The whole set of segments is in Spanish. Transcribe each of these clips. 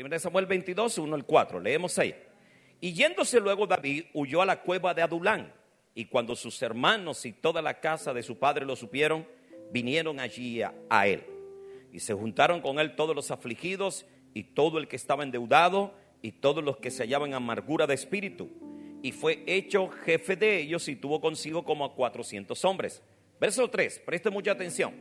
1 Samuel 22, 1 al 4. Leemos ahí. Y yéndose luego David, huyó a la cueva de Adulán. Y cuando sus hermanos y toda la casa de su padre lo supieron, vinieron allí a, él. Y se juntaron con él todos los afligidos y todo el que estaba endeudado y todos los que se hallaban amargura de espíritu. Y fue hecho jefe de ellos y tuvo consigo como a 400 hombres. Verso 3, preste mucha atención.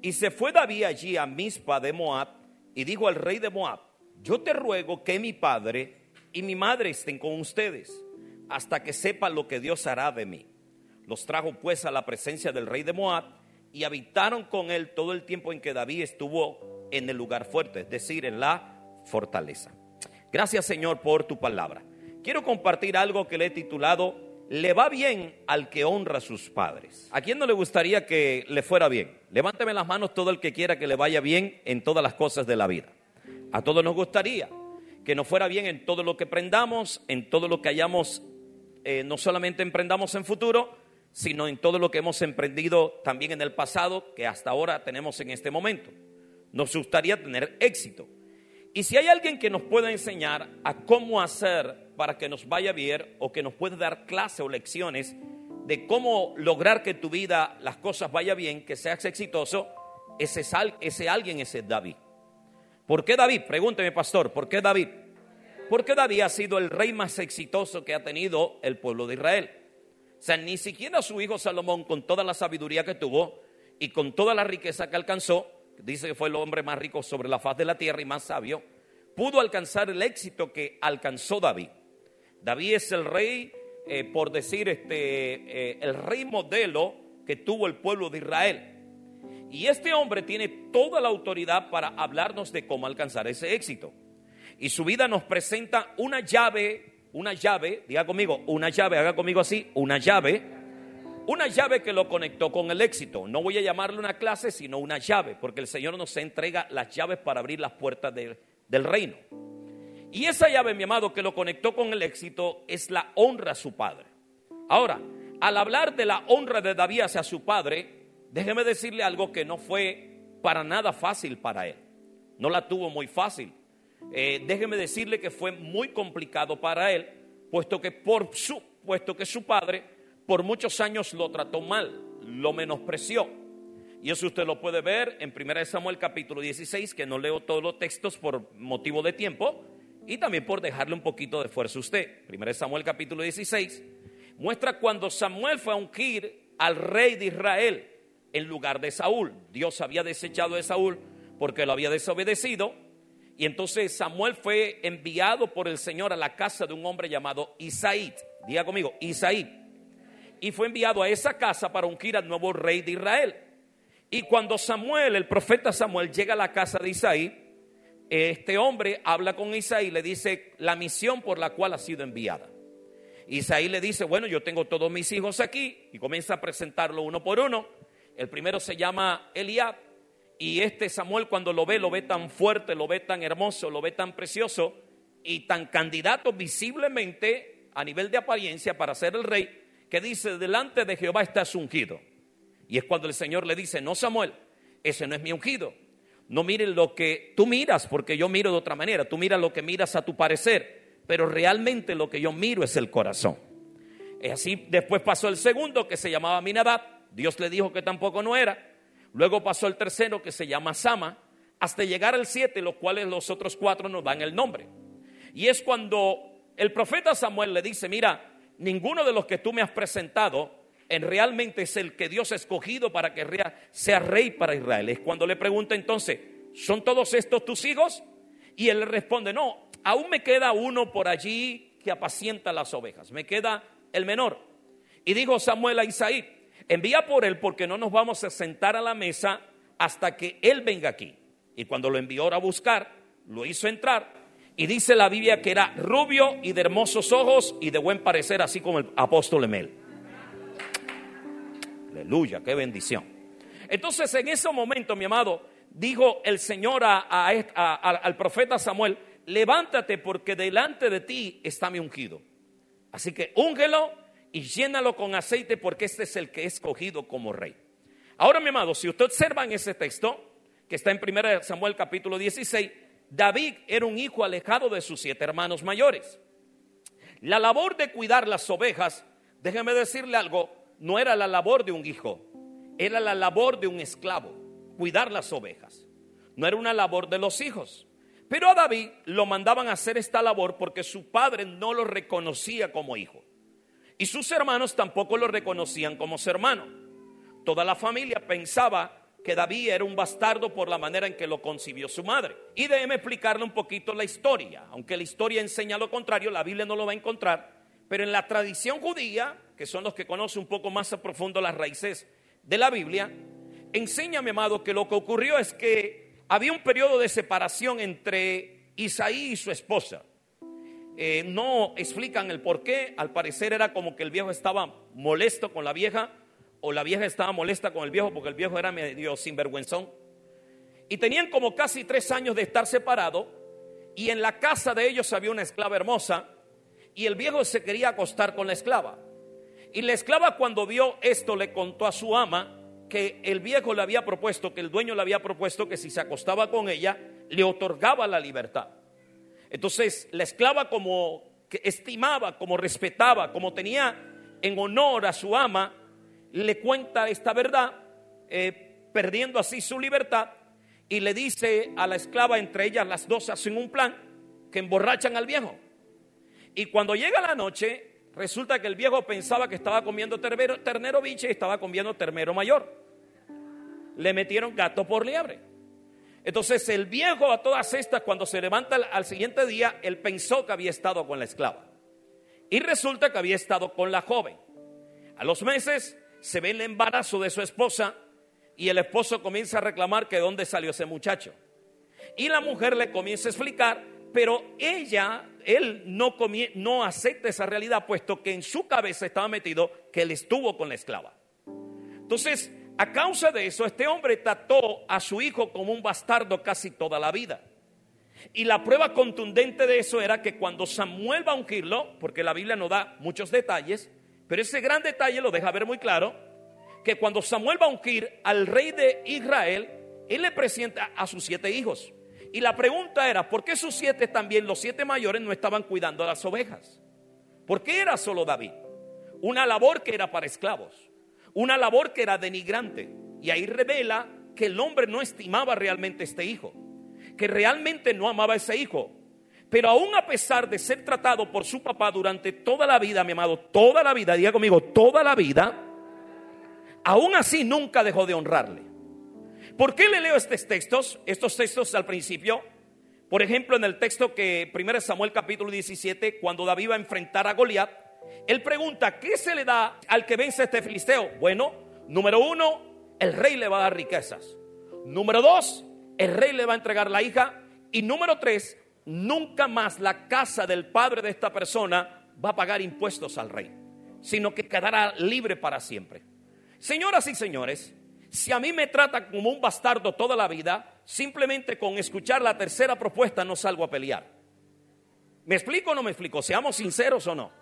Y se fue David allí a Mispa de Moab y dijo al rey de Moab, yo te ruego que mi padre y mi madre estén con ustedes hasta que sepa lo que Dios hará de mí. Los trajo pues a la presencia del rey de Moab y habitaron con él todo el tiempo en que David estuvo en el lugar fuerte, es decir, en la fortaleza. Gracias Señor por tu palabra. Quiero compartir algo que le he titulado Le va bien al que honra a sus padres. ¿A quién no le gustaría que le fuera bien? Levánteme las manos todo el que quiera que le vaya bien en todas las cosas de la vida. A todos nos gustaría que nos fuera bien en todo lo que emprendamos, en todo lo que hayamos, eh, no solamente emprendamos en futuro, sino en todo lo que hemos emprendido también en el pasado, que hasta ahora tenemos en este momento. Nos gustaría tener éxito. Y si hay alguien que nos pueda enseñar a cómo hacer para que nos vaya bien o que nos pueda dar clase o lecciones de cómo lograr que tu vida las cosas vaya bien, que seas exitoso, ese, ese alguien es David. ¿Por qué David? Pregúnteme, pastor, ¿por qué David? Porque David ha sido el rey más exitoso que ha tenido el pueblo de Israel. O sea, ni siquiera su hijo Salomón, con toda la sabiduría que tuvo y con toda la riqueza que alcanzó, dice que fue el hombre más rico sobre la faz de la tierra y más sabio, pudo alcanzar el éxito que alcanzó David. David es el rey, eh, por decir, este, eh, el rey modelo que tuvo el pueblo de Israel. Y este hombre tiene toda la autoridad para hablarnos de cómo alcanzar ese éxito. Y su vida nos presenta una llave, una llave, diga conmigo, una llave, haga conmigo así, una llave, una llave que lo conectó con el éxito. No voy a llamarle una clase, sino una llave, porque el Señor nos entrega las llaves para abrir las puertas del reino. Y esa llave, mi amado, que lo conectó con el éxito es la honra a su padre. Ahora, al hablar de la honra de David hacia su padre, déjeme decirle algo que no fue para nada fácil para él. No la tuvo muy fácil. Eh, déjeme decirle que fue muy complicado para él, puesto que, por su, puesto que su padre por muchos años lo trató mal, lo menospreció. Y eso usted lo puede ver en 1 Samuel capítulo 16, que no leo todos los textos por motivo de tiempo y también por dejarle un poquito de fuerza a usted. 1 Samuel capítulo 16 muestra cuando Samuel fue a ungir al rey de Israel en lugar de Saúl. Dios había desechado a Saúl porque lo había desobedecido. Y entonces Samuel fue enviado por el Señor a la casa de un hombre llamado Isaí. Diga conmigo, Isaí. Y fue enviado a esa casa para ungir al nuevo rey de Israel. Y cuando Samuel, el profeta Samuel, llega a la casa de Isaí, este hombre habla con Isaí y le dice la misión por la cual ha sido enviada. Isaí le dice, bueno, yo tengo todos mis hijos aquí y comienza a presentarlo uno por uno. El primero se llama Eliab. Y este Samuel cuando lo ve, lo ve tan fuerte, lo ve tan hermoso, lo ve tan precioso y tan candidato visiblemente a nivel de apariencia para ser el rey, que dice, delante de Jehová estás ungido. Y es cuando el Señor le dice, no Samuel, ese no es mi ungido. No mires lo que tú miras, porque yo miro de otra manera. Tú miras lo que miras a tu parecer, pero realmente lo que yo miro es el corazón. Y así después pasó el segundo que se llamaba Minadab Dios le dijo que tampoco no era. Luego pasó el tercero que se llama Sama, hasta llegar al siete, los cuales los otros cuatro nos dan el nombre. Y es cuando el profeta Samuel le dice, mira, ninguno de los que tú me has presentado en realmente es el que Dios ha escogido para que sea rey para Israel. Es cuando le pregunta entonces, ¿son todos estos tus hijos? Y él le responde, no, aún me queda uno por allí que apacienta las ovejas, me queda el menor. Y dijo Samuel a Isaí, envía por él porque no nos vamos a sentar a la mesa hasta que él venga aquí. Y cuando lo envió a buscar, lo hizo entrar. Y dice la Biblia que era rubio y de hermosos ojos y de buen parecer, así como el apóstol Emel. Aleluya, qué bendición. Entonces en ese momento, mi amado, dijo el Señor al profeta Samuel, levántate porque delante de ti está mi ungido. Así que úngelo y llénalo con aceite porque este es el que he escogido como rey. Ahora, mi amado, si usted observa en ese texto, que está en 1 Samuel capítulo 16, David era un hijo alejado de sus siete hermanos mayores. La labor de cuidar las ovejas, déjeme decirle algo, no era la labor de un hijo, era la labor de un esclavo, cuidar las ovejas. No era una labor de los hijos. Pero a David lo mandaban a hacer esta labor porque su padre no lo reconocía como hijo. Y sus hermanos tampoco lo reconocían como su hermano. Toda la familia pensaba que David era un bastardo por la manera en que lo concibió su madre. Y déjeme explicarle un poquito la historia. Aunque la historia enseña lo contrario, la Biblia no lo va a encontrar. Pero en la tradición judía, que son los que conocen un poco más a profundo las raíces de la Biblia, enseña, mi amado, que lo que ocurrió es que había un periodo de separación entre Isaí y su esposa. Eh, no explican el por qué, al parecer era como que el viejo estaba molesto con la vieja o la vieja estaba molesta con el viejo porque el viejo era medio sinvergüenzón. Y tenían como casi tres años de estar separados y en la casa de ellos había una esclava hermosa y el viejo se quería acostar con la esclava. Y la esclava cuando vio esto le contó a su ama que el viejo le había propuesto, que el dueño le había propuesto que si se acostaba con ella, le otorgaba la libertad. Entonces la esclava como que estimaba, como respetaba, como tenía en honor a su ama, le cuenta esta verdad, eh, perdiendo así su libertad, y le dice a la esclava, entre ellas las dos hacen un plan, que emborrachan al viejo. Y cuando llega la noche, resulta que el viejo pensaba que estaba comiendo ternero, ternero biche y estaba comiendo ternero mayor. Le metieron gato por liebre. Entonces el viejo a todas estas, cuando se levanta al, siguiente día, él pensó que había estado con la esclava. Y resulta que había estado con la joven. A los meses se ve el embarazo de su esposa y el esposo comienza a reclamar que dónde salió ese muchacho. Y la mujer le comienza a explicar, pero ella, él no, no acepta esa realidad, puesto que en su cabeza estaba metido que él estuvo con la esclava. Entonces, a causa de eso, este hombre trató a su hijo como un bastardo casi toda la vida. Y la prueba contundente de eso era que cuando Samuel va a ungirlo, porque la Biblia no da muchos detalles, pero ese gran detalle lo deja ver muy claro, que cuando Samuel va a ungir al rey de Israel, él le presenta a sus siete hijos. Y la pregunta era, ¿por qué sus siete también, los siete mayores, no estaban cuidando a las ovejas? ¿Por qué era solo David? Una labor que era para esclavos, una labor que era denigrante. Y ahí revela que el hombre no estimaba realmente este hijo, que realmente no amaba a ese hijo, pero aún a pesar de ser tratado por su papá durante toda la vida, mi amado, toda la vida, diga conmigo, toda la vida, aún así nunca dejó de honrarle. ¿Por qué le leo estos textos? Estos textos al principio. Por ejemplo, en el texto que 1 Samuel capítulo 17, cuando David va a enfrentar a Goliat, él pregunta, ¿qué se le da al que vence este filisteo? Bueno, número uno, el rey le va a dar riquezas. Número dos, el rey le va a entregar la hija. Y número tres, nunca más la casa del padre de esta persona va a pagar impuestos al rey, sino que quedará libre para siempre. Señoras y señores, si a mí me trata como un bastardo toda la vida, simplemente con escuchar la tercera propuesta no salgo a pelear. ¿Me explico o no me explico? Seamos sinceros o no.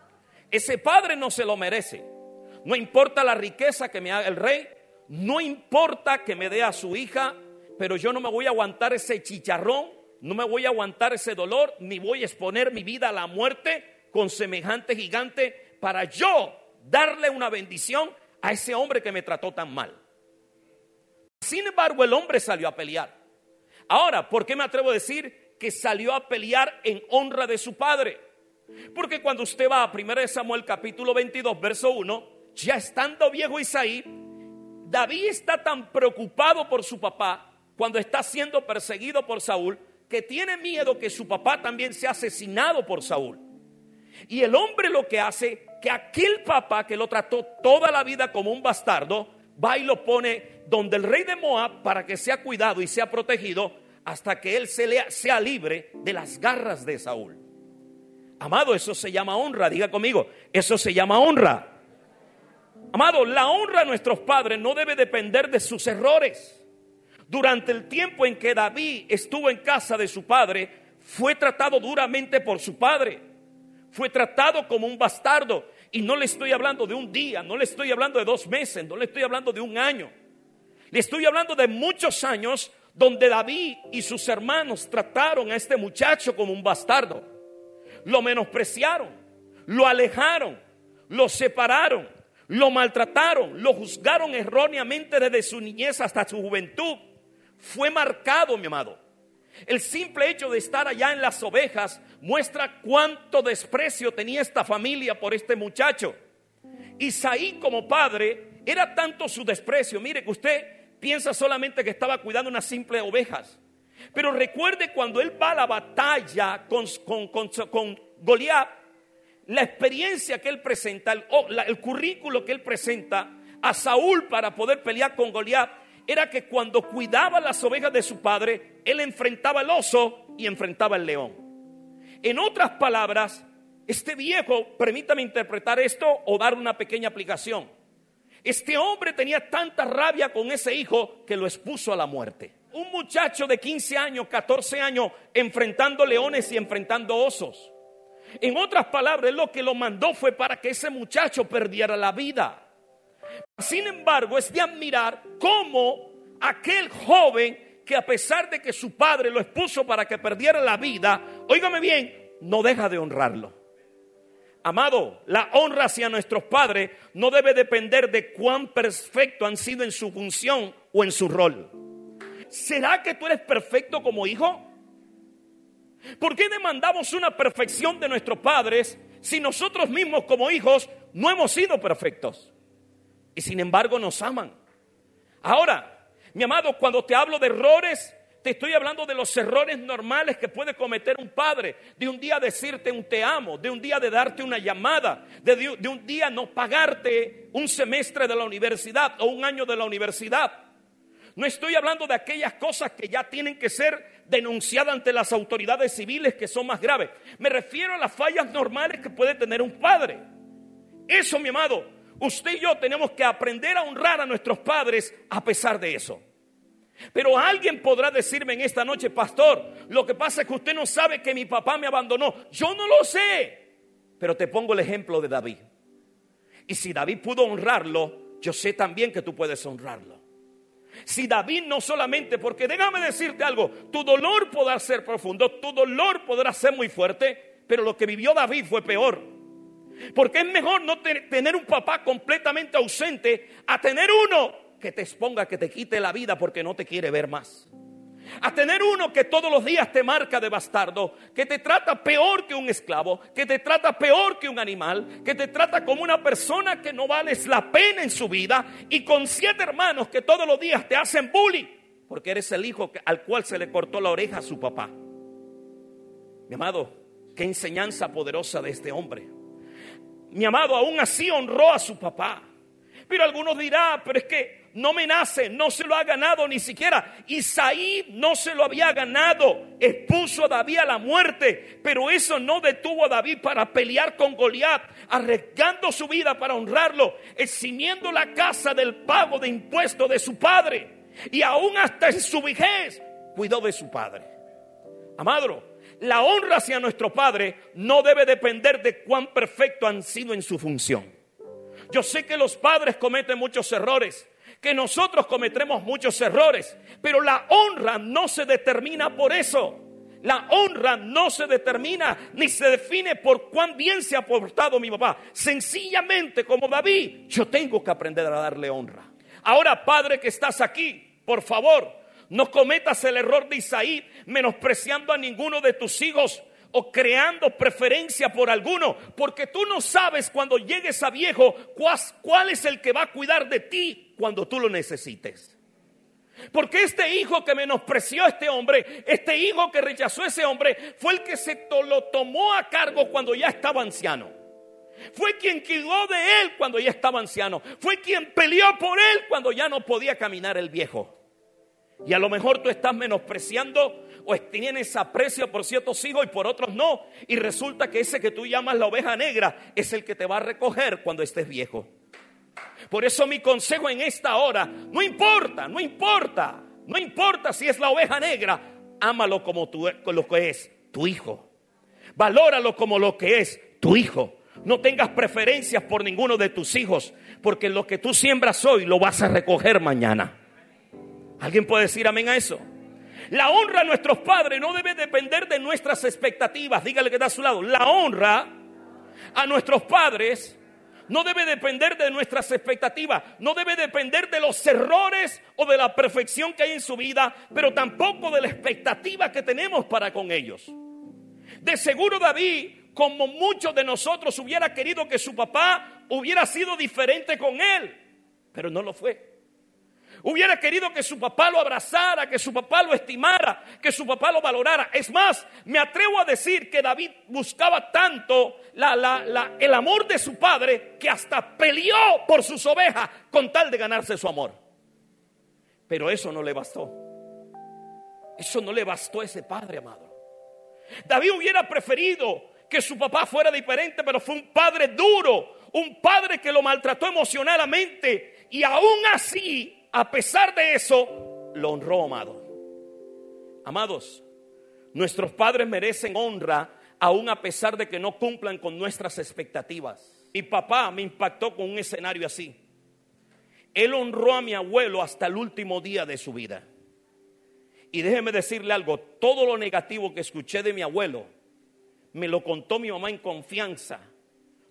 Ese padre no se lo merece. No importa la riqueza que me haga el rey, no importa que me dé a su hija, pero yo no me voy a aguantar ese chicharrón no me voy a aguantar ese dolor, ni voy a exponer mi vida a la muerte con semejante gigante para yo darle una bendición a ese hombre que me trató tan mal. Sin embargo, el hombre salió a pelear. Ahora, ¿por qué me atrevo a decir que salió a pelear en honra de su padre? Porque cuando usted va a 1 Samuel capítulo 22, verso 1, ya estando viejo Isaí, David está tan preocupado por su papá cuando está siendo perseguido por Saúl que tiene miedo que su papá también sea asesinado por Saúl. Y el hombre lo que hace, que aquel papá que lo trató toda la vida como un bastardo, va y lo pone donde el rey de Moab para que sea cuidado y sea protegido hasta que él sea libre de las garras de Saúl. Amado, eso se llama honra, diga conmigo, eso se llama honra. Amado, la honra a nuestros padres no debe depender de sus errores. Durante el tiempo en que David estuvo en casa de su padre, fue tratado duramente por su padre. Fue tratado como un bastardo. Y no le estoy hablando de un día, no le estoy hablando de dos meses, no le estoy hablando de un año. Le estoy hablando de muchos años donde David y sus hermanos trataron a este muchacho como un bastardo. Lo menospreciaron, lo alejaron, lo separaron, lo maltrataron, lo juzgaron erróneamente desde su niñez hasta su juventud. Fue marcado, mi amado. El simple hecho de estar allá en las ovejas muestra cuánto desprecio tenía esta familia por este muchacho. Isaí como padre era tanto su desprecio. Mire que usted piensa solamente que estaba cuidando unas simples ovejas. Pero recuerde cuando él va a la batalla con, con, Goliat, la experiencia que él presenta, el, el currículo que él presenta a Saúl para poder pelear con Goliat, era que cuando cuidaba las ovejas de su padre, él enfrentaba el oso y enfrentaba el león. En otras palabras, este viejo, permítame interpretar esto o dar una pequeña aplicación. Este hombre tenía tanta rabia con ese hijo que lo expuso a la muerte. Un muchacho de 15 años, 14 años, enfrentando leones y enfrentando osos. En otras palabras, lo que lo mandó fue para que ese muchacho perdiera la vida. Sin embargo, es de admirar cómo aquel joven que a pesar de que su padre lo expuso para que perdiera la vida, óigame bien, no deja de honrarlo. Amado, la honra hacia nuestros padres no debe depender de cuán perfecto han sido en su función o en su rol. ¿Será que tú eres perfecto como hijo? ¿Por qué demandamos una perfección de nuestros padres si nosotros mismos como hijos no hemos sido perfectos? Y sin embargo nos aman. Ahora, mi amado, cuando te hablo de errores, te estoy hablando de los errores normales que puede cometer un padre. De un día decirte un te amo, de un día de darte una llamada, de, de, un día no pagarte un semestre de la universidad o un año de la universidad. No estoy hablando de aquellas cosas que ya tienen que ser denunciadas ante las autoridades civiles que son más graves. Me refiero a las fallas normales que puede tener un padre. Eso, mi amado, usted y yo tenemos que aprender a honrar a nuestros padres a pesar de eso. Pero alguien podrá decirme en esta noche, pastor, lo que pasa es que usted no sabe que mi papá me abandonó. Yo no lo sé. Pero te pongo el ejemplo de David. Y si David pudo honrarlo, yo sé también que tú puedes honrarlo. Si David no solamente, porque déjame decirte algo, tu dolor podrá ser profundo, tu dolor podrá ser muy fuerte, pero lo que vivió David fue peor. Porque es mejor no tener un papá completamente ausente a tener uno que te exponga, que te quite la vida porque no te quiere ver más. A tener uno que todos los días te marca de bastardo, que te trata peor que un esclavo, que te trata peor que un animal, que te trata como una persona que no vales la pena en su vida y con siete hermanos que todos los días te hacen bullying porque eres el hijo al cual se le cortó la oreja a su papá. Mi amado, qué enseñanza poderosa de este hombre. Mi amado aún así honró a su papá. Pero algunos dirán, pero es que no me nace, no se lo ha ganado ni siquiera. Isaí no se lo había ganado, expuso a David a la muerte, pero eso no detuvo a David para pelear con Goliat, arriesgando su vida para honrarlo, eximiendo la casa del pago de impuestos de su padre y aún hasta en su vejez cuidó de su padre. Amado, la honra hacia nuestro padre no debe depender de cuán perfecto han sido en su función. Yo sé que los padres cometen muchos errores, que nosotros cometremos muchos errores, pero la honra no se determina por eso. La honra no se determina ni se define por cuán bien se ha portado mi papá. Sencillamente, como David, yo tengo que aprender a darle honra. Ahora, padre que estás aquí, por favor, no cometas el error de Isaí menospreciando a ninguno de tus hijos o creando preferencia por alguno, porque tú no sabes cuando llegues a viejo cuál, es el que va a cuidar de ti cuando tú lo necesites. Porque este hijo que menospreció a este hombre, este hijo que rechazó a ese hombre, fue el que se lo tomó a cargo cuando ya estaba anciano. Fue quien cuidó de él cuando ya estaba anciano. Fue quien peleó por él cuando ya no podía caminar el viejo. Y a lo mejor tú estás menospreciando o tienes aprecio por ciertos hijos y por otros no. Y resulta que ese que tú llamas la oveja negra es el que te va a recoger cuando estés viejo. Por eso mi consejo en esta hora, no importa, no importa, no importa si es la oveja negra, ámalo como lo que es tu hijo. Valóralo como lo que es tu hijo. No tengas preferencias por ninguno de tus hijos, porque lo que tú siembras hoy lo vas a recoger mañana. ¿Alguien puede decir amén a eso? La honra a nuestros padres no debe depender de nuestras expectativas. Dígale que está a su lado. La honra a nuestros padres no debe depender de nuestras expectativas, no debe depender de los errores o de la perfección que hay en su vida, pero tampoco de la expectativa que tenemos para con ellos. De seguro David, como muchos de nosotros, hubiera querido que su papá hubiera sido diferente con él, pero no lo fue. Hubiera querido que su papá lo abrazara, que su papá lo estimara, que su papá lo valorara. Es más, me atrevo a decir que David buscaba tanto el amor de su padre que hasta peleó por sus ovejas con tal de ganarse su amor. Pero eso no le bastó. Eso no le bastó a ese padre, amado. David hubiera preferido que su papá fuera diferente, pero fue un padre duro, un padre que lo maltrató emocionalmente y aún así a pesar de eso, lo honró, amado. Amados, nuestros padres merecen honra aún a pesar de que no cumplan con nuestras expectativas. Mi papá me impactó con un escenario así. Él honró a mi abuelo hasta el último día de su vida. Y déjeme decirle algo, todo lo negativo que escuché de mi abuelo, me lo contó mi mamá en confianza,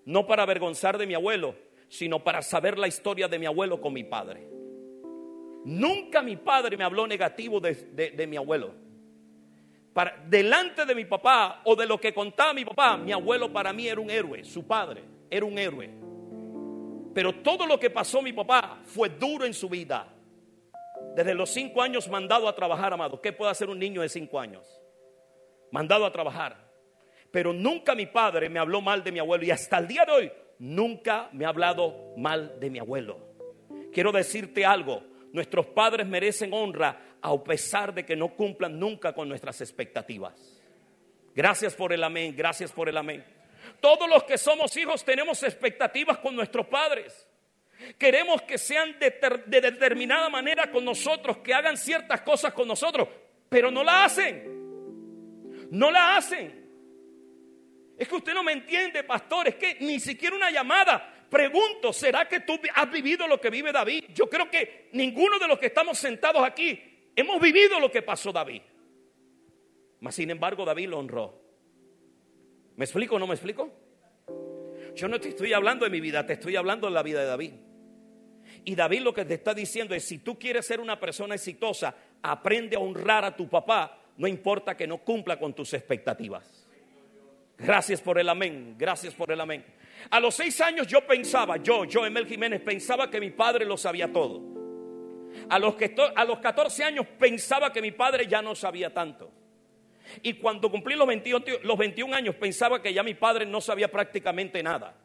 no para avergonzar de mi abuelo, sino para saber la historia de mi abuelo con mi padre. Nunca mi padre me habló negativo de, mi abuelo. Para, delante de mi papá o de lo que contaba mi papá, mi abuelo para mí era un héroe, su padre era un héroe. Pero todo lo que pasó mi papá fue duro en su vida. Desde los cinco años mandado a trabajar, amado. ¿Qué puede hacer un niño de cinco años? Mandado a trabajar. Pero nunca mi padre me habló mal de mi abuelo y hasta el día de hoy nunca me ha hablado mal de mi abuelo. Quiero decirte algo, Nuestros padres merecen honra a pesar de que no cumplan nunca con nuestras expectativas. Gracias por el amén, gracias por el amén. Todos los que somos hijos tenemos expectativas con nuestros padres. Queremos que sean de, determinada manera con nosotros, que hagan ciertas cosas con nosotros, pero no la hacen. No la hacen. Es que usted no me entiende, pastor, es que ni siquiera una llamada pregunto, ¿será que tú has vivido lo que vive David? Yo creo que ninguno de los que estamos sentados aquí hemos vivido lo que pasó David. Mas sin embargo David lo honró. ¿Me explico o no me explico? Yo no te estoy hablando de mi vida, te estoy hablando de la vida de David. Y David lo que te está diciendo es, si tú quieres ser una persona exitosa, aprende a honrar a tu papá, no importa que no cumpla con tus expectativas. Gracias por el amén, gracias por el amén. A los seis años yo pensaba, yo, yo, Emel Jiménez, pensaba que mi padre lo sabía todo. A los, que, a los 14 años pensaba que mi padre ya no sabía tanto. Y cuando cumplí los 21, los 21 años pensaba que ya mi padre no sabía prácticamente nada.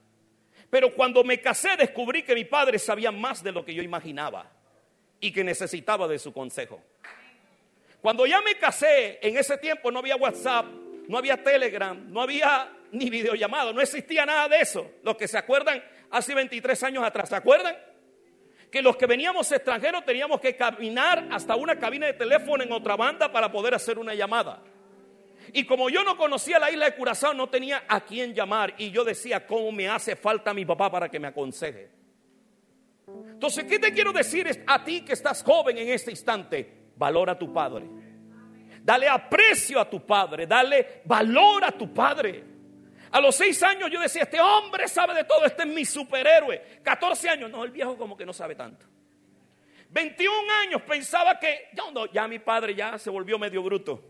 Pero cuando me casé descubrí que mi padre sabía más de lo que yo imaginaba y que necesitaba de su consejo. Cuando ya me casé, en ese tiempo no había WhatsApp, no había Telegram, no había ni videollamado, no existía nada de eso. Los que se acuerdan hace 23 años atrás, ¿se acuerdan? Que los que veníamos extranjeros teníamos que caminar hasta una cabina de teléfono en otra banda para poder hacer una llamada. Y como yo no conocía la isla de Curazao, no tenía a quién llamar. Y yo decía, ¿cómo me hace falta mi papá para que me aconseje? Entonces, ¿qué te quiero decir a ti que estás joven en este instante? Valora a tu padre. Dale aprecio a tu padre. Dale valor a tu padre. A los seis años yo decía, este hombre sabe de todo, este es mi superhéroe. 14 años, no, el viejo como que no sabe tanto. 21 años pensaba que, ya, ya mi padre ya se volvió medio bruto.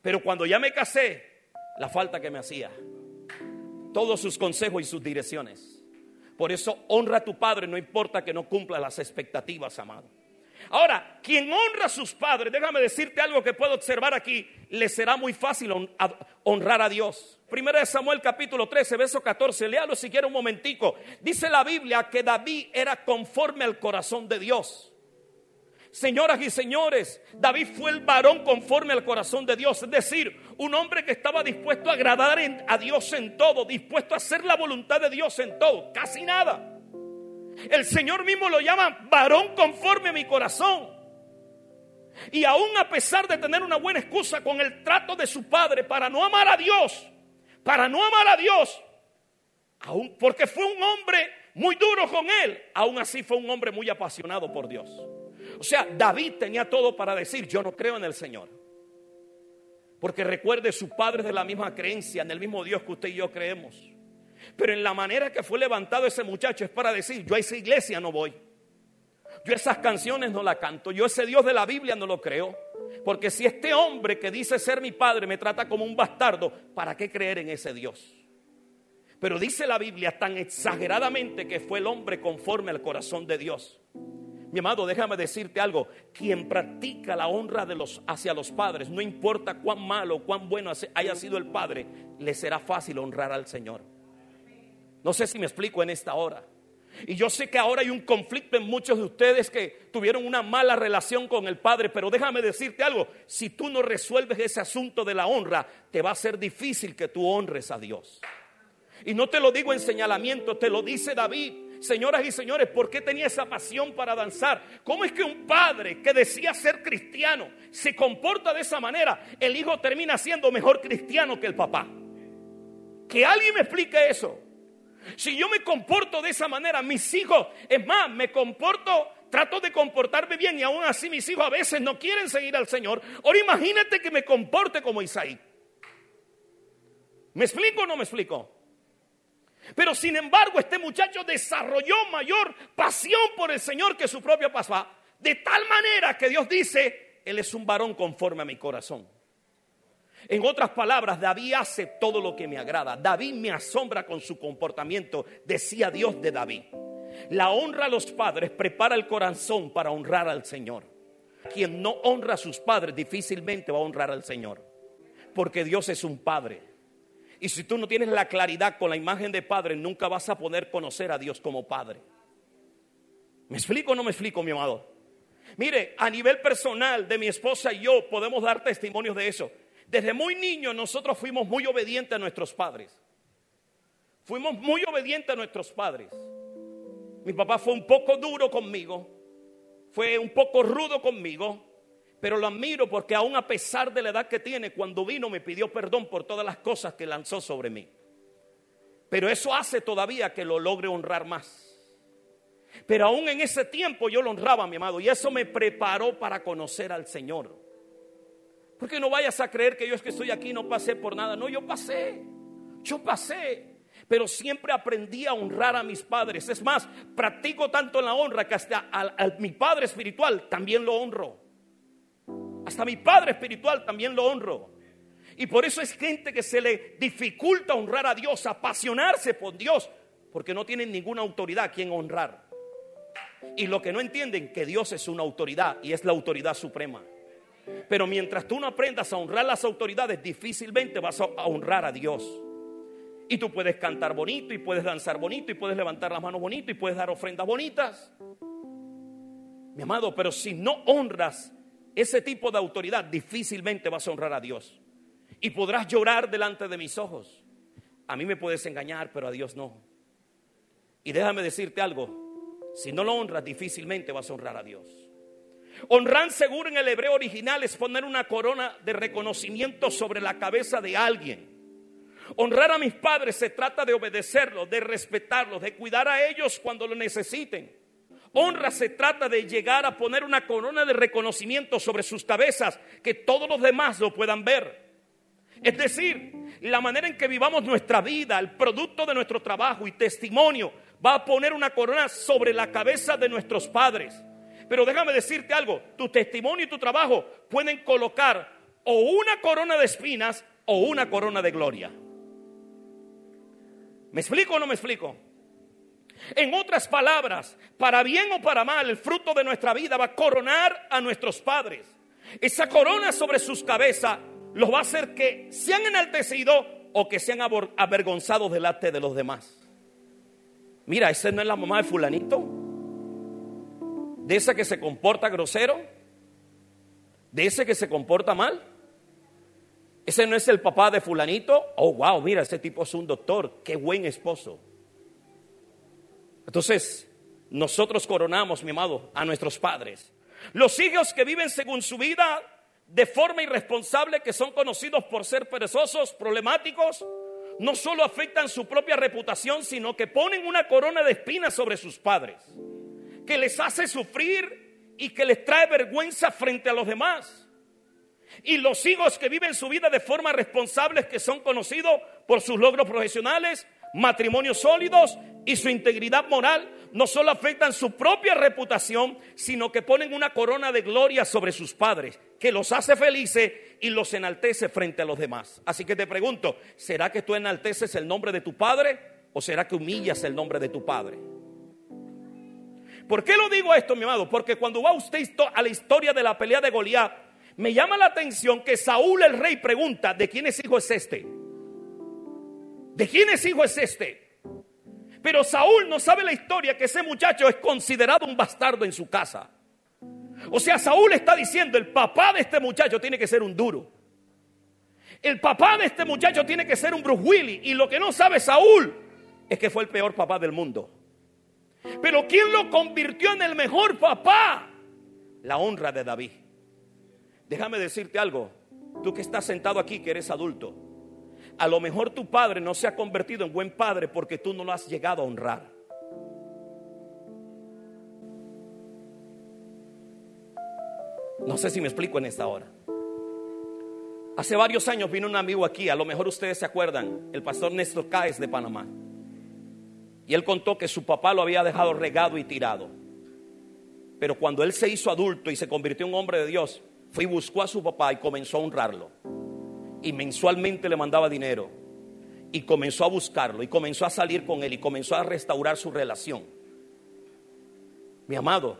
Pero cuando ya me casé, la falta que me hacía. Todos sus consejos y sus direcciones. Por eso honra a tu padre, no importa que no cumpla las expectativas, amado. Ahora, quien honra a sus padres, déjame decirte algo que puedo observar aquí, le será muy fácil honrar a Dios. Primera de Samuel capítulo 13, verso 14, léalo si quiere un momentico. Dice la Biblia que David era conforme al corazón de Dios. Señoras y señores, David fue el varón conforme al corazón de Dios, es decir, un hombre que estaba dispuesto a agradar a Dios en todo, dispuesto a hacer la voluntad de Dios en todo, casi nada. El Señor mismo lo llama varón conforme a mi corazón. Y aún a pesar de tener una buena excusa con el trato de su padre para no amar a Dios, para no amar a Dios, aún porque fue un hombre muy duro con él, aún así fue un hombre muy apasionado por Dios. O sea, David tenía todo para decir, yo no creo en el Señor. Porque recuerde, su padre es de la misma creencia, en el mismo Dios que usted y yo creemos. Pero en la manera que fue levantado ese muchacho es para decir, yo a esa iglesia no voy. Yo esas canciones no las canto. Yo ese Dios de la Biblia no lo creo. Porque si este hombre que dice ser mi padre me trata como un bastardo, ¿para qué creer en ese Dios? Pero dice la Biblia tan exageradamente que fue el hombre conforme al corazón de Dios. Mi amado, déjame decirte algo. Quien practica la honra de los, hacia los padres, no importa cuán malo o cuán bueno haya sido el padre, le será fácil honrar al Señor. No sé si me explico en esta hora. Y yo sé que ahora hay un conflicto en muchos de ustedes que tuvieron una mala relación con el Padre, pero déjame decirte algo, si tú no resuelves ese asunto de la honra, te va a ser difícil que tú honres a Dios. Y no te lo digo en señalamiento, te lo dice David. Señoras y señores, ¿por qué tenía esa pasión para danzar? ¿Cómo es que un padre que decía ser cristiano se comporta de esa manera? El hijo termina siendo mejor cristiano que el papá. Que alguien me explique eso. Si yo me comporto de esa manera, mis hijos, es más, me comporto, trato de comportarme bien y aún así mis hijos a veces no quieren seguir al Señor. Ahora imagínate que me comporte como Isaí. ¿Me explico o no me explico? Pero sin embargo, este muchacho desarrolló mayor pasión por el Señor que su propio papá, de tal manera que Dios dice, Él es un varón conforme a mi corazón. En otras palabras, David hace todo lo que me agrada. David me asombra con su comportamiento, decía Dios de David. La honra a los padres prepara el corazón para honrar al Señor. Quien no honra a sus padres difícilmente va a honrar al Señor. Porque Dios es un padre. Y si tú no tienes la claridad con la imagen de padre, nunca vas a poder conocer a Dios como padre. ¿Me explico o no me explico, mi amado? Mire, a nivel personal de mi esposa y yo podemos dar testimonios de eso. Desde muy niños nosotros fuimos muy obedientes a nuestros padres. Fuimos muy obedientes a nuestros padres. Mi papá fue un poco duro conmigo, fue un poco rudo conmigo, pero lo admiro porque aún a pesar de la edad que tiene, cuando vino me pidió perdón por todas las cosas que lanzó sobre mí. Pero eso hace todavía que lo logre honrar más. Pero aún en ese tiempo yo lo honraba, mi amado, y eso me preparó para conocer al Señor. Porque no vayas a creer que yo es que estoy aquí no pasé por nada. No, yo pasé. Yo pasé. Pero siempre aprendí a honrar a mis padres. Es más, practico tanto la honra que hasta a, mi padre espiritual también lo honro. Hasta mi padre espiritual también lo honro. Y por eso es gente que se le dificulta honrar a Dios, apasionarse por Dios, porque no tienen ninguna autoridad a quien honrar. Y lo que no entienden, que Dios es una autoridad y es la autoridad suprema. Pero mientras tú no aprendas a honrar las autoridades, difícilmente vas a honrar a Dios. Y tú puedes cantar bonito y puedes danzar bonito y puedes levantar las manos bonito y puedes dar ofrendas bonitas. Mi amado, pero si no honras ese tipo de autoridad, difícilmente vas a honrar a Dios. Y podrás llorar delante de mis ojos. A mí me puedes engañar, pero a Dios no. Y déjame decirte algo, si no lo honras, difícilmente vas a honrar a Dios. Honrar seguro en el hebreo original es poner una corona de reconocimiento sobre la cabeza de alguien. Honrar a mis padres se trata de obedecerlos, de respetarlos, de cuidar a ellos cuando lo necesiten. Honra se trata de llegar a poner una corona de reconocimiento sobre sus cabezas, que todos los demás lo puedan ver. Es decir, la manera en que vivamos nuestra vida, el producto de nuestro trabajo y testimonio, va a poner una corona sobre la cabeza de nuestros padres. Pero déjame decirte algo, tu testimonio y tu trabajo pueden colocar o una corona de espinas o una corona de gloria. ¿Me explico o no me explico? En otras palabras, para bien o para mal, el fruto de nuestra vida va a coronar a nuestros padres. Esa corona sobre sus cabezas los va a hacer que sean enaltecidos o que sean avergonzados delante de los demás. Mira, esa no es la mamá de fulanito de ese que se comporta grosero, de ese que se comporta mal. Ese no es el papá de fulanito. Oh, wow, mira, ese tipo es un doctor, qué buen esposo. Entonces, nosotros coronamos, mi amado, a nuestros padres. Los hijos que viven según su vida de forma irresponsable, que son conocidos por ser perezosos, problemáticos, no solo afectan su propia reputación, sino que ponen una corona de espinas sobre sus padres que les hace sufrir y que les trae vergüenza frente a los demás. Y los hijos que viven su vida de forma responsable, que son conocidos por sus logros profesionales, matrimonios sólidos y su integridad moral, no solo afectan su propia reputación, sino que ponen una corona de gloria sobre sus padres, que los hace felices y los enaltece frente a los demás. Así que te pregunto, ¿será que tú enalteces el nombre de tu padre o será que humillas el nombre de tu padre? ¿Por qué lo digo esto, mi amado? Porque cuando va usted a la historia de la pelea de Goliat, me llama la atención que Saúl el rey pregunta, ¿de quién es hijo es este? ¿De quién es hijo es este? Pero Saúl no sabe la historia que ese muchacho es considerado un bastardo en su casa. O sea, Saúl está diciendo, el papá de este muchacho tiene que ser un duro. El papá de este muchacho tiene que ser un Bruce Willis. Y lo que no sabe Saúl es que fue el peor papá del mundo. Pero ¿quién lo convirtió en el mejor papá? La honra de David. Déjame decirte algo. Tú que estás sentado aquí, que eres adulto. A lo mejor tu padre no se ha convertido en buen padre porque tú no lo has llegado a honrar. No sé si me explico en esta hora. Hace varios años vino un amigo aquí, a lo mejor ustedes se acuerdan, el pastor Néstor Cáez de Panamá. Y él contó que su papá lo había dejado regado y tirado. Pero cuando él se hizo adulto y se convirtió en un hombre de Dios, fue y buscó a su papá y comenzó a honrarlo y mensualmente le mandaba dinero y comenzó a buscarlo y comenzó a salir con él y comenzó a restaurar su relación. Mi amado,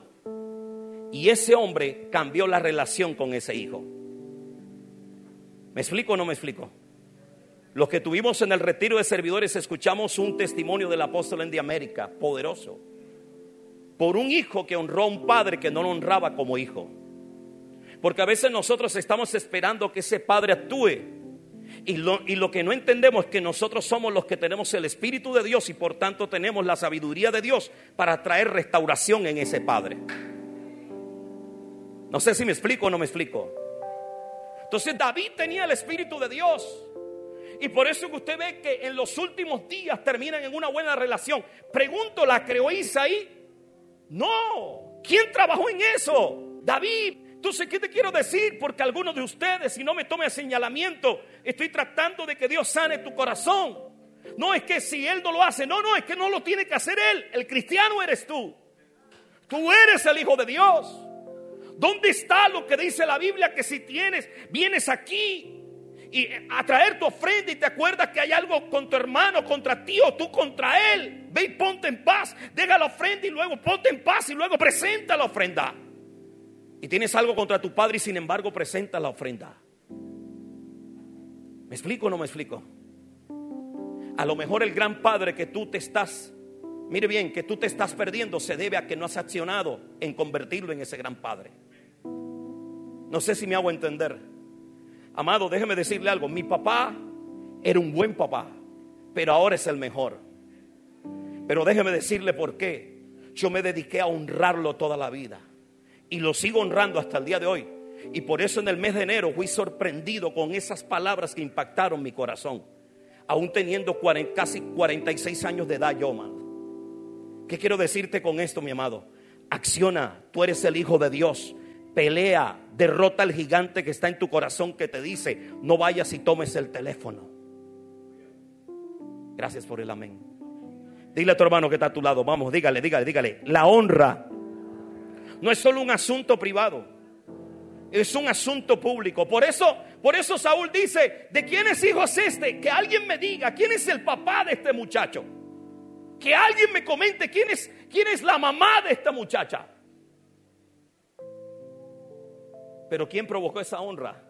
y ese hombre cambió la relación con ese hijo. ¿Me explico o no me explico? Los que tuvimos en el retiro de servidores escuchamos un testimonio del apóstol en de América, poderoso, por un hijo que honró a un padre que no lo honraba como hijo. Porque a veces nosotros estamos esperando que ese Padre actúe. Y lo, y lo, que no entendemos es que nosotros somos los que tenemos el Espíritu de Dios y por tanto tenemos la sabiduría de Dios para traer restauración en ese Padre. No sé si me explico o no me explico. Entonces David tenía el Espíritu de Dios. Y por eso que usted ve que en los últimos días terminan en una buena relación. Pregunto, ¿la creó Isaí? No. ¿Quién trabajó en eso? David. Entonces, ¿qué te quiero decir? Porque algunos de ustedes, si no me tome señalamiento, estoy tratando de que Dios sane tu corazón. No es que si Él no lo hace, no, no, es que no lo tiene que hacer Él. El cristiano eres tú. Tú eres el Hijo de Dios. ¿Dónde está lo que dice la Biblia? Que si tienes, vienes aquí y a traer tu ofrenda y te acuerdas que hay algo con tu hermano, contra ti o tú contra él. Ve y ponte en paz, deja la ofrenda y luego ponte en paz y luego presenta la ofrenda y tienes algo contra tu padre y sin embargo presenta la ofrenda. ¿Me explico o no me explico? A lo mejor el gran padre que tú te estás, mire bien, que tú te estás perdiendo se debe a que no has accionado en convertirlo en ese gran padre. No sé si me hago entender. Amado, déjeme decirle algo. Mi papá era un buen papá, pero ahora es el mejor. Pero déjeme decirle por qué. Yo me dediqué a honrarlo toda la vida y lo sigo honrando hasta el día de hoy. Y por eso en el mes de enero fui sorprendido con esas palabras que impactaron mi corazón, aún teniendo casi 46 años de edad yo, amado. ¿Qué quiero decirte con esto, mi amado? Acciona, tú eres el Hijo de Dios. Pelea, derrota al gigante que está en tu corazón que te dice, no vayas y tomes el teléfono. Gracias por el amén. Dile a tu hermano que está a tu lado, vamos, dígale, dígale, dígale. La honra no es solo un asunto privado, es un asunto público. Por eso, por eso Saúl dice, ¿de quién es hijo es este? Que alguien me diga, ¿quién es el papá de este muchacho? Que alguien me comente quién es, quién es la mamá de esta muchacha. Pero ¿quién provocó esa honra?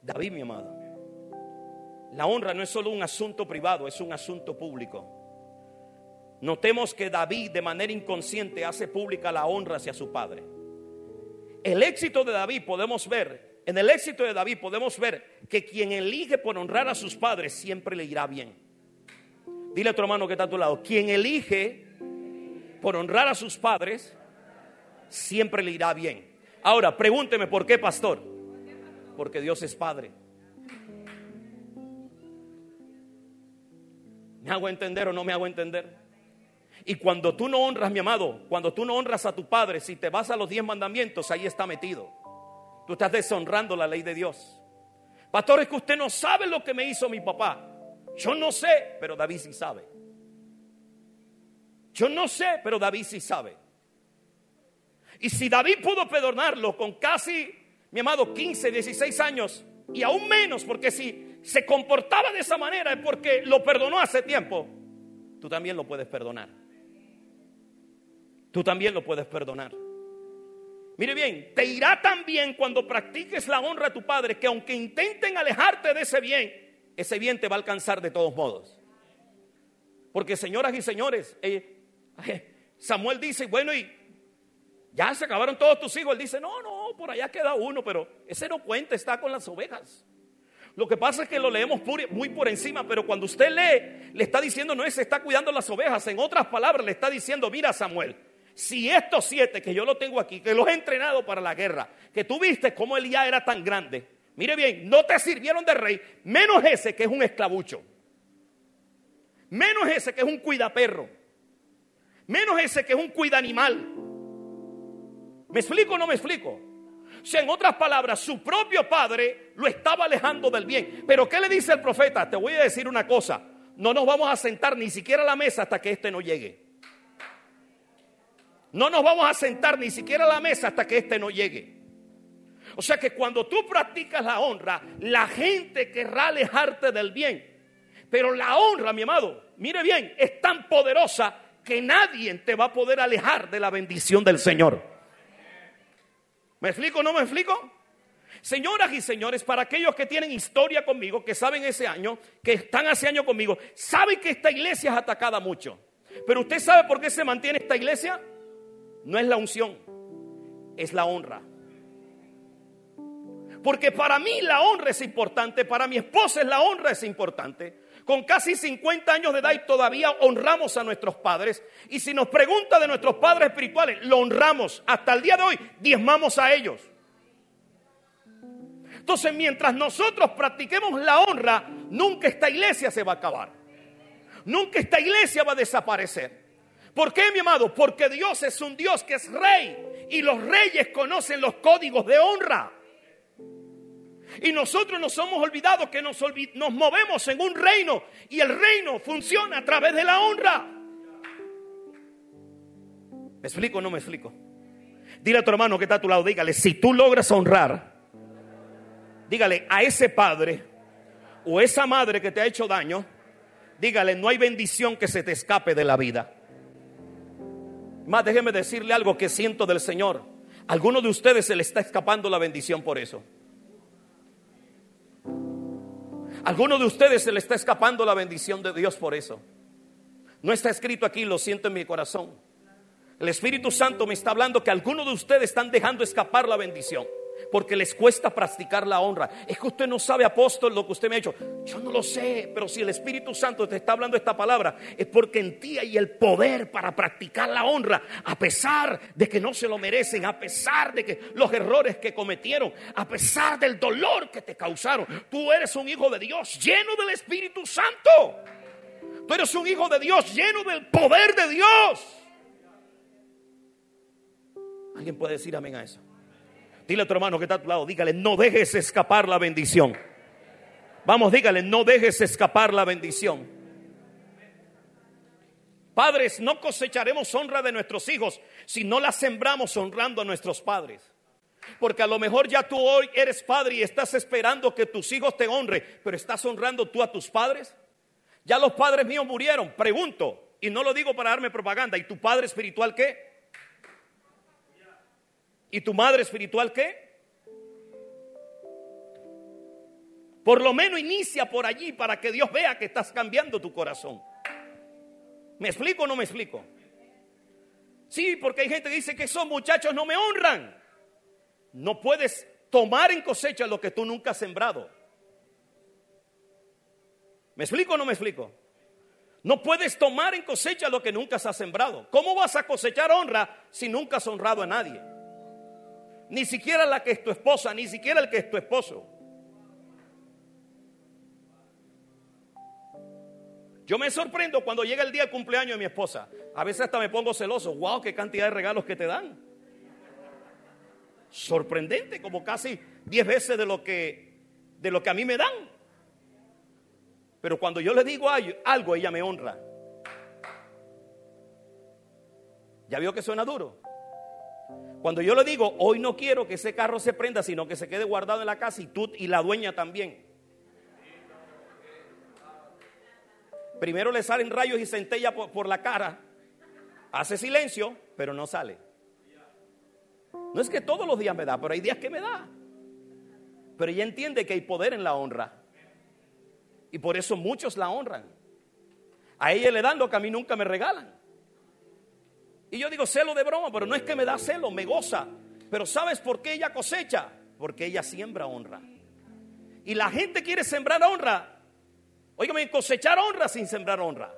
David, mi amado. La honra no es solo un asunto privado, es un asunto público. Notemos que David de manera inconsciente hace pública la honra hacia su padre. El éxito de David podemos ver, en el éxito de David podemos ver que quien elige por honrar a sus padres siempre le irá bien. Dile a tu hermano que está a tu lado, quien elige por honrar a sus padres siempre le irá bien. Ahora, pregúnteme por qué, pastor. Porque Dios es padre. ¿Me hago entender o no me hago entender? Y cuando tú no honras, mi amado, cuando tú no honras a tu padre, si te vas a los diez mandamientos, ahí está metido. Tú estás deshonrando la ley de Dios. Pastor, es que usted no sabe lo que me hizo mi papá. Yo no sé, pero David sí sabe. Yo no sé, pero David sí sabe. Y si David pudo perdonarlo con casi, mi amado, 15, 16 años y aún menos, porque si se comportaba de esa manera es porque lo perdonó hace tiempo, tú también lo puedes perdonar. Tú también lo puedes perdonar. Mire bien, te irá tan bien cuando practiques la honra a tu padre que aunque intenten alejarte de ese bien, ese bien te va a alcanzar de todos modos. Porque señoras y señores, eh, Samuel dice, bueno, y ya se acabaron todos tus hijos. Él dice, no, no, por allá queda uno, pero ese no cuenta, está con las ovejas. Lo que pasa es que lo leemos muy por encima, pero cuando usted lee, le está diciendo, no es, se está cuidando las ovejas. En otras palabras, le está diciendo, mira Samuel, si estos siete que yo lo tengo aquí, que los he entrenado para la guerra, que tú viste cómo él ya era tan grande, mire bien, no te sirvieron de rey, menos ese que es un esclavucho, menos ese que es un cuidaperro, menos ese que es un cuida animal. ¿Me explico o no me explico? Sea, en otras palabras, su propio padre lo estaba alejando del bien. Pero ¿qué le dice el profeta? Te voy a decir una cosa. No nos vamos a sentar ni siquiera a la mesa hasta que éste no llegue. No nos vamos a sentar ni siquiera a la mesa hasta que éste no llegue. O sea que cuando tú practicas la honra, la gente querrá alejarte del bien. Pero la honra, mi amado, mire bien, es tan poderosa que nadie te va a poder alejar de la bendición del Señor. ¿Me explico o no me explico? Señoras y señores, para aquellos que tienen historia conmigo, que saben ese año, que están hace años conmigo, saben que esta iglesia es atacada mucho. Pero usted sabe por qué se mantiene esta iglesia? no es la unción, es la honra. Porque para mí la honra es importante, para mi esposa la honra es importante. Con casi 50 años de edad y todavía honramos a nuestros padres. Y si nos pregunta de nuestros padres espirituales, lo honramos. Hasta el día de hoy diezmamos a ellos. Entonces, mientras nosotros practiquemos la honra, nunca esta iglesia se va a acabar. Nunca esta iglesia va a desaparecer. ¿Por qué, mi amado? Porque Dios es un Dios que es rey y los reyes conocen los códigos de honra. Y nosotros nos hemos olvidado que nos, movemos en un reino y el reino funciona a través de la honra. ¿Me explico o no me explico? Dile a tu hermano que está a tu lado, dígale, si tú logras honrar, dígale a ese padre o esa madre que te ha hecho daño, dígale, no hay bendición que se te escape de la vida. Más déjeme decirle algo que siento del Señor. Alguno de ustedes se le está escapando la bendición por eso. Alguno de ustedes se le está escapando la bendición de Dios por eso. No está escrito aquí, lo siento en mi corazón. El Espíritu Santo me está hablando que algunos de ustedes están dejando escapar la bendición porque les cuesta practicar la honra. Es que usted no sabe, apóstol, lo que usted me ha hecho. Yo no lo sé, pero si el Espíritu Santo te está hablando esta palabra, es porque en ti hay el poder para practicar la honra, a pesar de que no se lo merecen, a pesar de que los errores que cometieron, a pesar del dolor que te causaron. Tú eres un hijo de Dios lleno del Espíritu Santo. Tú eres un hijo de Dios lleno del poder de Dios. ¿Alguien puede decir amén a eso? Dile a tu hermano que está a tu lado, dígale, no dejes escapar la bendición. Vamos, dígale, no dejes escapar la bendición. Padres, no cosecharemos honra de nuestros hijos si no la sembramos honrando a nuestros padres. Porque a lo mejor ya tú hoy eres padre y estás esperando que tus hijos te honren, pero estás honrando tú a tus padres. Ya los padres míos murieron, pregunto, y no lo digo para darme propaganda, ¿y tu padre espiritual qué? ¿Y tu madre espiritual qué? Por lo menos inicia por allí para que Dios vea que estás cambiando tu corazón. ¿Me explico o no me explico? Sí, porque hay gente que dice que esos muchachos no me honran. No puedes tomar en cosecha lo que tú nunca has sembrado. ¿Me explico o no me explico? No puedes tomar en cosecha lo que nunca has sembrado. ¿Cómo vas a cosechar honra si nunca has honrado a nadie? Ni siquiera la que es tu esposa, ni siquiera el que es tu esposo. Yo me sorprendo cuando llega el día del cumpleaños de mi esposa. A veces hasta me pongo celoso. Wow, qué cantidad de regalos que te dan. Sorprendente, como casi 10 veces de lo que de lo que a mí me dan. Pero cuando yo le digo algo, ella me honra. ¿Ya vio que suena duro? Cuando yo le digo, hoy no quiero que ese carro se prenda, sino que se quede guardado en la casa y tú y la dueña también. Primero le salen rayos y centella por, por la cara. Hace silencio, pero no sale. No es que todos los días me da, pero hay días que me da. Pero ella entiende que hay poder en la honra. Y por eso muchos la honran. A ella le dan lo que a mí nunca me regalan. Y yo digo celo de broma, pero no es que me da celo, me goza. Pero ¿sabes por qué ella cosecha? Porque ella siembra honra. Y la gente quiere sembrar honra. Óigame, cosechar honra sin sembrar honra.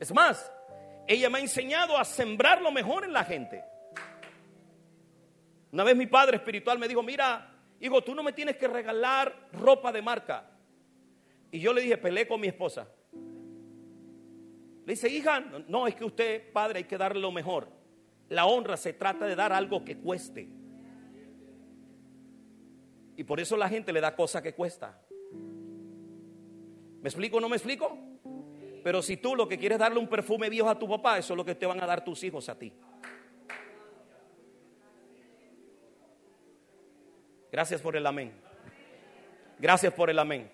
Es más, ella me ha enseñado a sembrar lo mejor en la gente. Una vez mi padre espiritual me dijo, mira, hijo, tú no me tienes que regalar ropa de marca. Y yo le dije, peleé con mi esposa. Le dice, hija, no, es que usted, padre, hay que darle lo mejor. La honra se trata de dar algo que cueste. Y por eso la gente le da cosas que cuesta. ¿Me explico o no me explico? Pero si tú lo que quieres darle un perfume viejo a tu papá, eso es lo que te van a dar tus hijos a ti. Gracias por el amén. Gracias por el amén.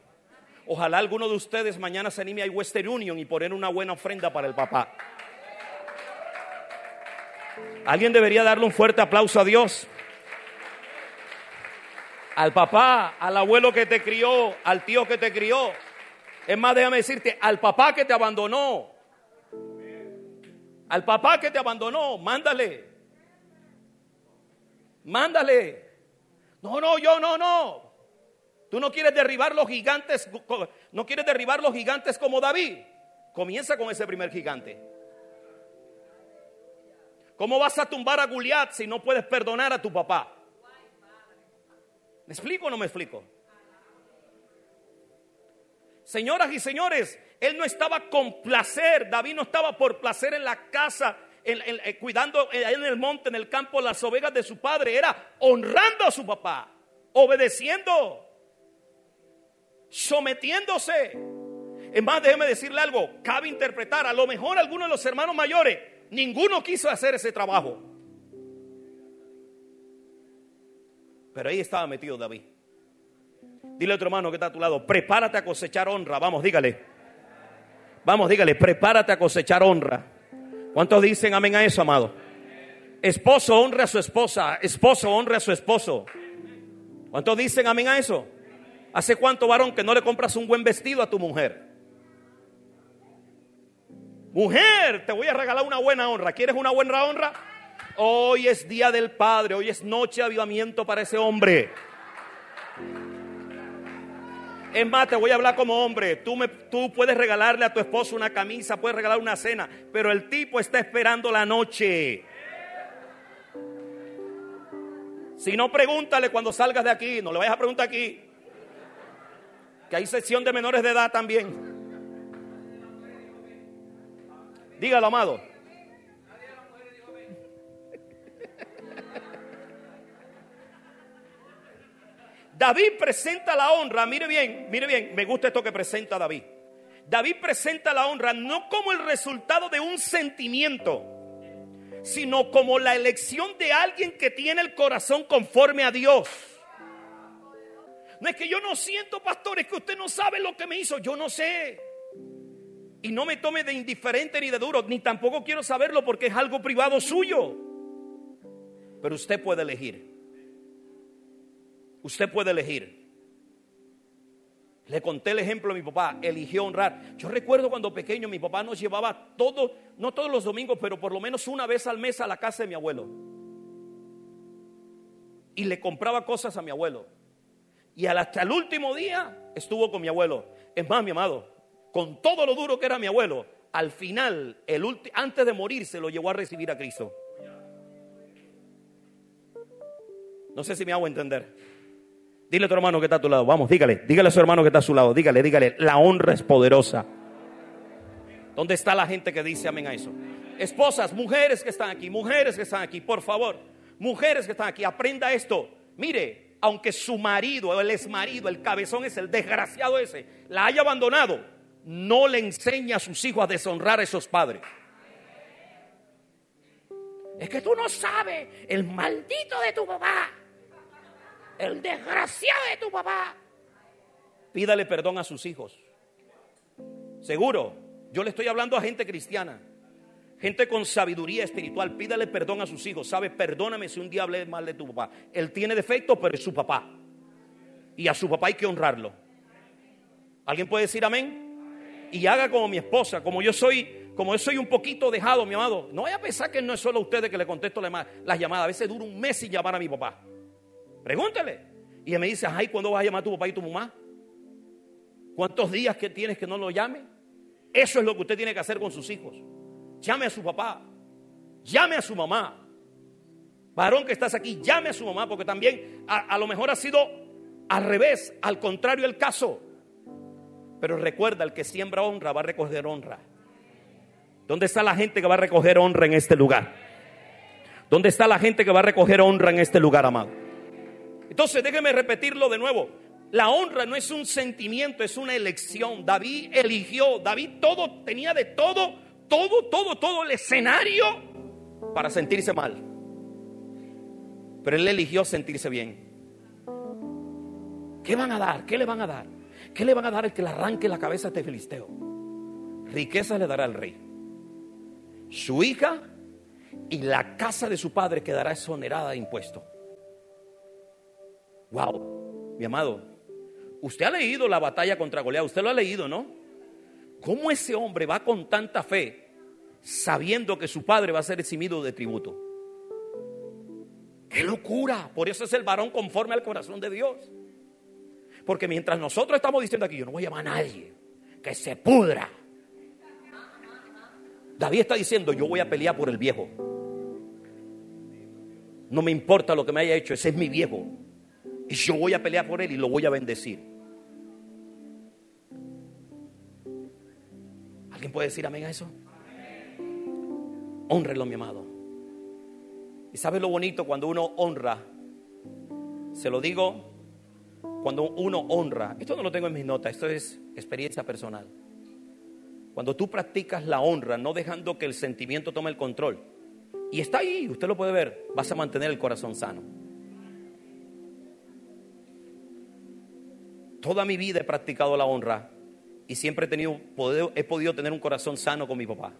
Ojalá alguno de ustedes mañana se anime a Western Union y poner una buena ofrenda para el papá. Alguien debería darle un fuerte aplauso a Dios. Al papá, al abuelo que te crió, al tío que te crió. Es más, déjame decirte, al papá que te abandonó. Al papá que te abandonó, mándale. Mándale. No, no, yo no, no. Tú no quieres derribar los gigantes, no quieres derribar los gigantes como David. Comienza con ese primer gigante. ¿Cómo vas a tumbar a Goliat si no puedes perdonar a tu papá? ¿Me explico o no me explico? Señoras y señores, él no estaba con placer, David no estaba por placer en la casa eh, cuidando en el monte, en el campo, las ovejas de su padre. Era honrando a su papá, obedeciendo, sometiéndose. Es más, déjeme decirle algo, cabe interpretar, a lo mejor algunos de los hermanos mayores, ninguno quiso hacer ese trabajo. Pero ahí estaba metido David. Dile a otro hermano que está a tu lado, prepárate a cosechar honra. Vamos, dígale. Vamos, dígale, prepárate a cosechar honra. ¿Cuántos dicen amén a eso, amado? Esposo honra a su esposa, esposo honra a su esposo. ¿Cuántos dicen amén a eso? ¿Hace cuánto, varón, que no le compras un buen vestido a tu mujer? Mujer, te voy a regalar una buena honra. ¿Quieres una buena honra? Hoy es día del Padre, hoy es noche de avivamiento para ese hombre. Es más, te voy a hablar como hombre. Tú, me, tú puedes regalarle a tu esposo una camisa, puedes regalar una cena, pero el tipo está esperando la noche. Si no, pregúntale cuando salgas de aquí. No le vayas a preguntar aquí. Que hay sección de menores de edad también. Dígalo, amado. David presenta la honra, mire bien, mire bien, me gusta esto que presenta David. David presenta la honra no como el resultado de un sentimiento, sino como la elección de alguien que tiene el corazón conforme a Dios. No es que yo no siento, pastor, es que usted no sabe lo que me hizo, yo no sé. Y no me tome de indiferente ni de duro, ni tampoco quiero saberlo porque es algo privado suyo. Pero usted puede elegir. Usted puede elegir. Le conté el ejemplo a mi papá, eligió honrar. Yo recuerdo cuando pequeño mi papá nos llevaba todo, no todos los domingos, pero por lo menos una vez al mes a la casa de mi abuelo. Y le compraba cosas a mi abuelo. Y hasta el último día estuvo con mi abuelo. Es más, mi amado, con todo lo duro que era mi abuelo, al final, el antes de morir, se lo llevó a recibir a Cristo. No sé si me hago entender. Dile a tu hermano que está a tu lado. Vamos, dígale. Dígale a su hermano que está a su lado. Dígale, dígale. La honra es poderosa. ¿Dónde está la gente que dice amén a eso? Esposas, mujeres que están aquí, mujeres que están aquí, por favor, mujeres que están aquí, aprenda esto. Mire, aunque su marido, el marido, el cabezón es el desgraciado ese, la haya abandonado, no le enseña a sus hijos a deshonrar a esos padres. Es que tú no sabes el maldito de tu papá, el desgraciado de tu papá. Pídale perdón a sus hijos. Seguro, yo le estoy hablando a gente cristiana. Gente con sabiduría espiritual, pídale perdón a sus hijos. Sabe, perdóname si un día hablé mal de tu papá. Él tiene defecto, pero es su papá. Y a su papá hay que honrarlo. ¿Alguien puede decir amén? Y haga como mi esposa, como yo soy, como yo soy un poquito dejado, mi amado. No vaya a pensar que no es solo a ustedes que le contesto las llamadas. A veces dura un mes sin llamar a mi papá. Pregúntele. Y él me dice, ay, ¿cuándo vas a llamar a tu papá y tu mamá? ¿Cuántos días que tienes que no lo llame? Eso es lo que usted tiene que hacer con sus hijos. Llame a su papá. Llame a su mamá. Varón que estás aquí, llame a su mamá porque también a, lo mejor ha sido al revés, al contrario el caso. Pero recuerda, el que siembra honra va a recoger honra. ¿Dónde está la gente que va a recoger honra en este lugar? ¿Dónde está la gente que va a recoger honra en este lugar, amado? Entonces, déjeme repetirlo de nuevo. La honra no es un sentimiento, es una elección. David eligió, David todo, tenía de todo todo, todo, todo el escenario para sentirse mal. Pero él eligió sentirse bien. ¿Qué van a dar? ¿Qué le van a dar? ¿Qué le van a dar el que le arranque la cabeza a este filisteo? Riqueza le dará al rey. Su hija y la casa de su padre quedará exonerada de impuesto. Wow, mi amado, usted ha leído la batalla contra Goliat, usted lo ha leído, ¿no? ¿Cómo ese hombre va con tanta fe sabiendo que su padre va a ser eximido de tributo? ¡Qué locura! Por eso es el varón conforme al corazón de Dios. Porque mientras nosotros estamos diciendo aquí, yo no voy a llamar a nadie, que se pudra. David está diciendo, yo voy a pelear por el viejo. No me importa lo que me haya hecho, ese es mi viejo. Y yo voy a pelear por él y lo voy a bendecir. ¿Alguien puede decir amén a eso? Honrelo, mi amado. ¿Y sabe lo bonito cuando uno honra? Se lo digo, cuando uno honra, esto no lo tengo en mis notas, esto es experiencia personal. Cuando tú practicas la honra, no dejando que el sentimiento tome el control, y está ahí, usted lo puede ver, vas a mantener el corazón sano. Toda mi vida he practicado la honra y siempre he, tenido, he podido tener un corazón sano con mi papá.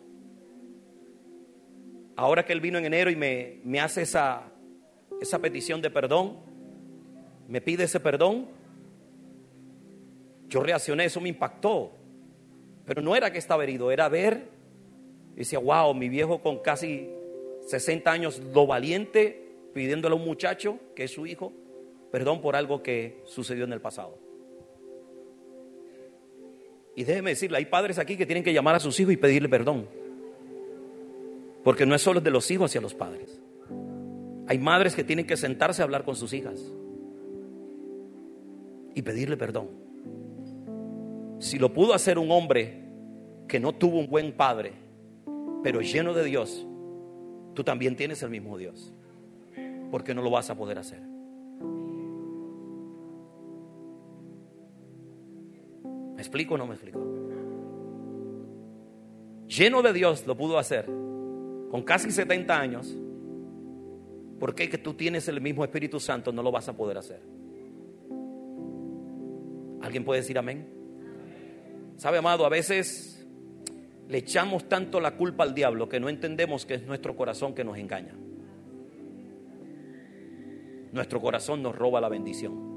Ahora que él vino en enero y me, hace esa, esa petición de perdón, me pide ese perdón, yo reaccioné, eso me impactó. Pero no era que estaba herido, era ver, y decía, wow, mi viejo con casi 60 años, lo valiente, pidiéndole a un muchacho, que es su hijo, perdón por algo que sucedió en el pasado. Y déjeme decirle, hay padres aquí que tienen que llamar a sus hijos y pedirle perdón. Porque no es solo de los hijos hacia los padres. Hay madres que tienen que sentarse a hablar con sus hijas y pedirle perdón. Si lo pudo hacer un hombre que no tuvo un buen padre, pero lleno de Dios, tú también tienes el mismo Dios. Porque no lo vas a poder hacer. ¿Me explico o no me explico? Lleno de Dios lo pudo hacer con casi 70 años. ¿Por qué que tú tienes el mismo Espíritu Santo no lo vas a poder hacer? ¿Alguien puede decir amén? ¿Sabe, amado? A veces le echamos tanto la culpa al diablo que no entendemos que es nuestro corazón que nos engaña. Nuestro corazón nos roba la bendición.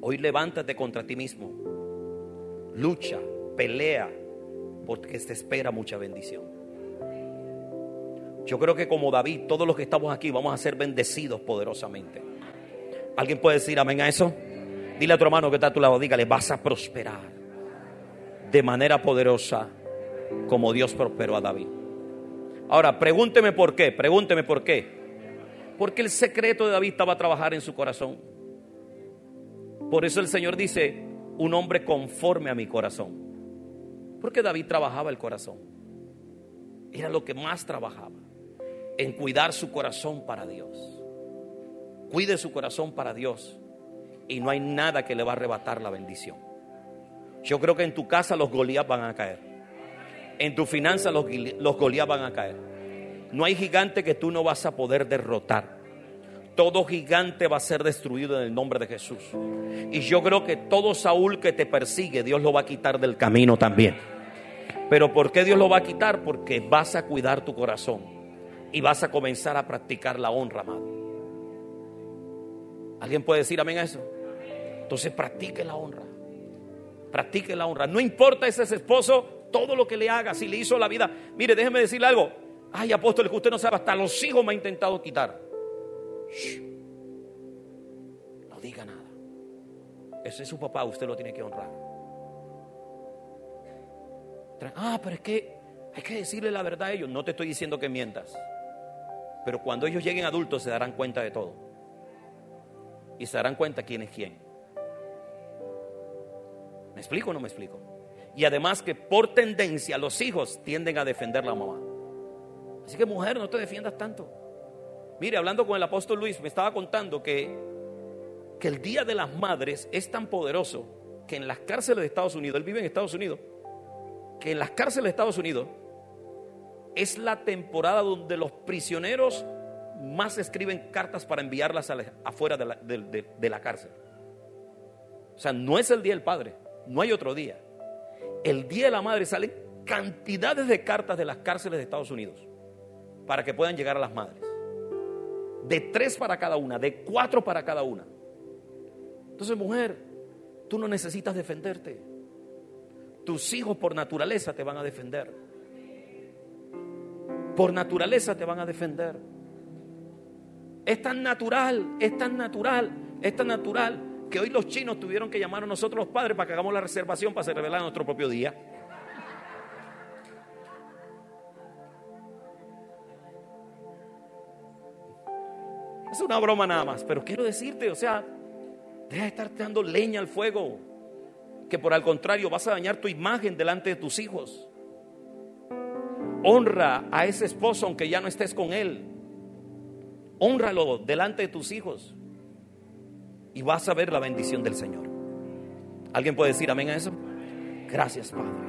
Hoy levántate contra ti mismo. Lucha, pelea, porque te espera mucha bendición. Yo creo que como David, todos los que estamos aquí vamos a ser bendecidos poderosamente. ¿Alguien puede decir amén a eso? Dile a tu hermano que está a tu lado, dígale, vas a prosperar de manera poderosa como Dios prosperó a David. Ahora, pregúnteme por qué, pregúnteme por qué. Porque el secreto de David estaba a trabajar en su corazón. Por eso el Señor dice, un hombre conforme a mi corazón. Porque David trabajaba el corazón. Era lo que más trabajaba. En cuidar su corazón para Dios. Cuide su corazón para Dios. Y no hay nada que le va a arrebatar la bendición. Yo creo que en tu casa los Goliat van a caer. En tu finanza los, los van a caer. No hay gigante que tú no vas a poder derrotar. Todo gigante va a ser destruido en el nombre de Jesús. Y yo creo que todo Saúl que te persigue, Dios lo va a quitar del camino también. Pero ¿por qué Dios lo va a quitar? Porque vas a cuidar tu corazón y vas a comenzar a practicar la honra, amado. ¿Alguien puede decir amén a eso? Entonces practique la honra. Practique la honra. No importa ese esposo, todo lo que le haga, si le hizo la vida. Mire, déjeme decirle algo. Ay, apóstol, que usted no sabe, hasta los hijos me ha intentado quitar. No diga nada. Ese es su papá, usted lo tiene que honrar. Ah, pero es que hay que decirle la verdad a ellos. No te estoy diciendo que mientas. Pero cuando ellos lleguen adultos se darán cuenta de todo. Y se darán cuenta quién es quién. ¿Me explico o no me explico? Y además que por tendencia los hijos tienden a defender a la mamá. Así que mujer, no te defiendas tanto. Mire, hablando con el apóstol Luis, me estaba contando que, que el Día de las Madres es tan poderoso que en las cárceles de Estados Unidos, él vive en Estados Unidos, que en las cárceles de Estados Unidos es la temporada donde los prisioneros más escriben cartas para enviarlas afuera de la, de la cárcel. O sea, no es el Día del Padre, no hay otro día. El Día de la Madre salen cantidades de cartas de las cárceles de Estados Unidos para que puedan llegar a las madres. De tres para cada una, de cuatro para cada una. Entonces, mujer, tú no necesitas defenderte. Tus hijos por naturaleza te van a defender. Por naturaleza te van a defender. Es tan natural, es tan natural, es tan natural que hoy los chinos tuvieron que llamar a nosotros los padres para que hagamos la reservación para celebrar nuestro propio día. Es una broma nada más, pero quiero decirte, o sea, deja de estar dando leña al fuego, que por al contrario vas a dañar tu imagen delante de tus hijos. Honra a ese esposo aunque ya no estés con él. Honralo delante de tus hijos y vas a ver la bendición del Señor. ¿Alguien puede decir amén a eso? Gracias, Padre.